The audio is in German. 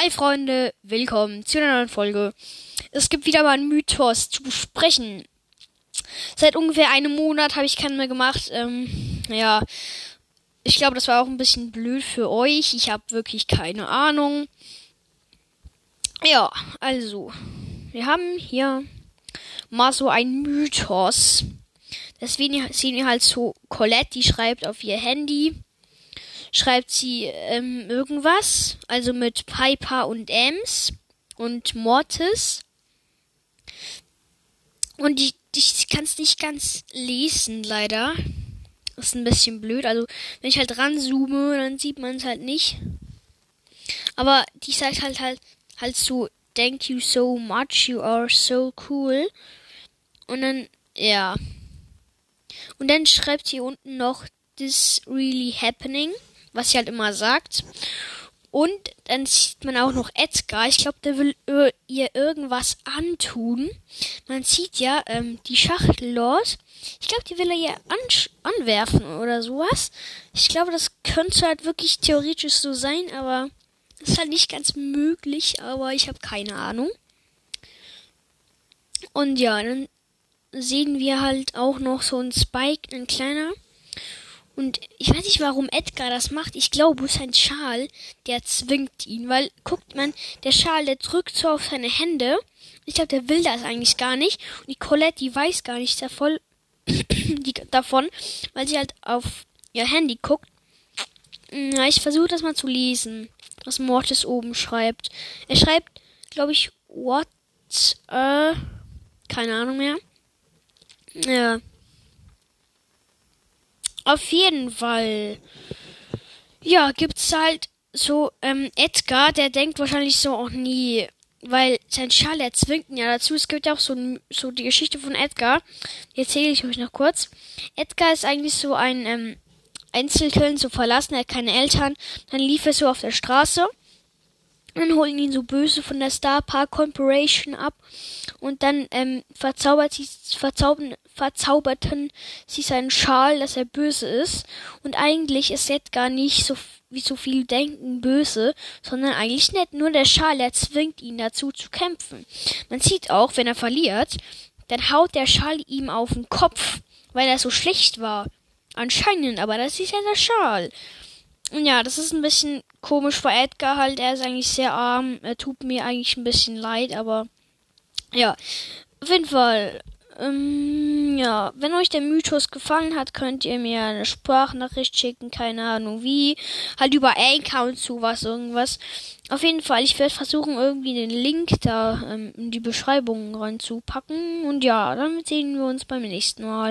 Hi Freunde, willkommen zu einer neuen Folge. Es gibt wieder mal einen Mythos zu besprechen. Seit ungefähr einem Monat habe ich keinen mehr gemacht. Ähm, ja, ich glaube, das war auch ein bisschen blöd für euch. Ich habe wirklich keine Ahnung. Ja, also, wir haben hier mal so ein Mythos. Deswegen sehen wir halt so Colette, die schreibt auf ihr Handy schreibt sie ähm, irgendwas, also mit Piper und Ems und Mortis. Und ich, ich kann es nicht ganz lesen, leider. Ist ein bisschen blöd. Also, wenn ich halt ranzoome, dann sieht man es halt nicht. Aber die sagt halt halt halt so, thank you so much, you are so cool. Und dann, ja. Und dann schreibt sie unten noch, this really happening was sie halt immer sagt. Und dann sieht man auch noch Edgar. Ich glaube, der will ihr irgendwas antun. Man sieht ja ähm, die Schachtel dort. Ich glaube, die will er ihr an anwerfen oder sowas. Ich glaube, das könnte halt wirklich theoretisch so sein, aber ist halt nicht ganz möglich. Aber ich habe keine Ahnung. Und ja, dann sehen wir halt auch noch so ein Spike, ein kleiner. Und ich weiß nicht, warum Edgar das macht. Ich glaube, sein Schal, der zwingt ihn. Weil, guckt man, der Schal, der drückt so auf seine Hände. Ich glaube, der will das eigentlich gar nicht. Und die Colette, die weiß gar nicht davon, die, davon weil sie halt auf ihr Handy guckt. Na, ich versuche das mal zu lesen, was Mortis oben schreibt. Er schreibt, glaube ich, what, äh, keine Ahnung mehr. Ja. Auf jeden Fall. Ja, gibt's halt so, ähm, Edgar, der denkt wahrscheinlich so auch nie, weil sein Schal, er zwingt ihn ja dazu. Es gibt ja auch so, so die Geschichte von Edgar. Die erzähle ich euch noch kurz. Edgar ist eigentlich so ein, ähm, Einzelkind, so verlassen, er hat keine Eltern. Dann lief er so auf der Straße. Dann holen ihn so böse von der Star Park Corporation ab. Und dann ähm, verzaubert sie, verzaubern, verzauberten sie seinen Schal, dass er böse ist. Und eigentlich ist Seth gar nicht so wie so viel denken böse, sondern eigentlich nett. Nur der Schal, der zwingt ihn dazu zu kämpfen. Man sieht auch, wenn er verliert, dann haut der Schal ihm auf den Kopf, weil er so schlecht war. Anscheinend, aber das ist ja der Schal. Und ja, das ist ein bisschen komisch für Edgar halt. Er ist eigentlich sehr arm. Er tut mir eigentlich ein bisschen leid, aber ja. Auf jeden Fall ähm, ja, wenn euch der Mythos gefallen hat, könnt ihr mir eine Sprachnachricht schicken, keine Ahnung wie. Halt über Anchor und sowas, irgendwas. Auf jeden Fall, ich werde versuchen, irgendwie den Link da ähm, in die Beschreibung reinzupacken. Und ja, dann sehen wir uns beim nächsten Mal.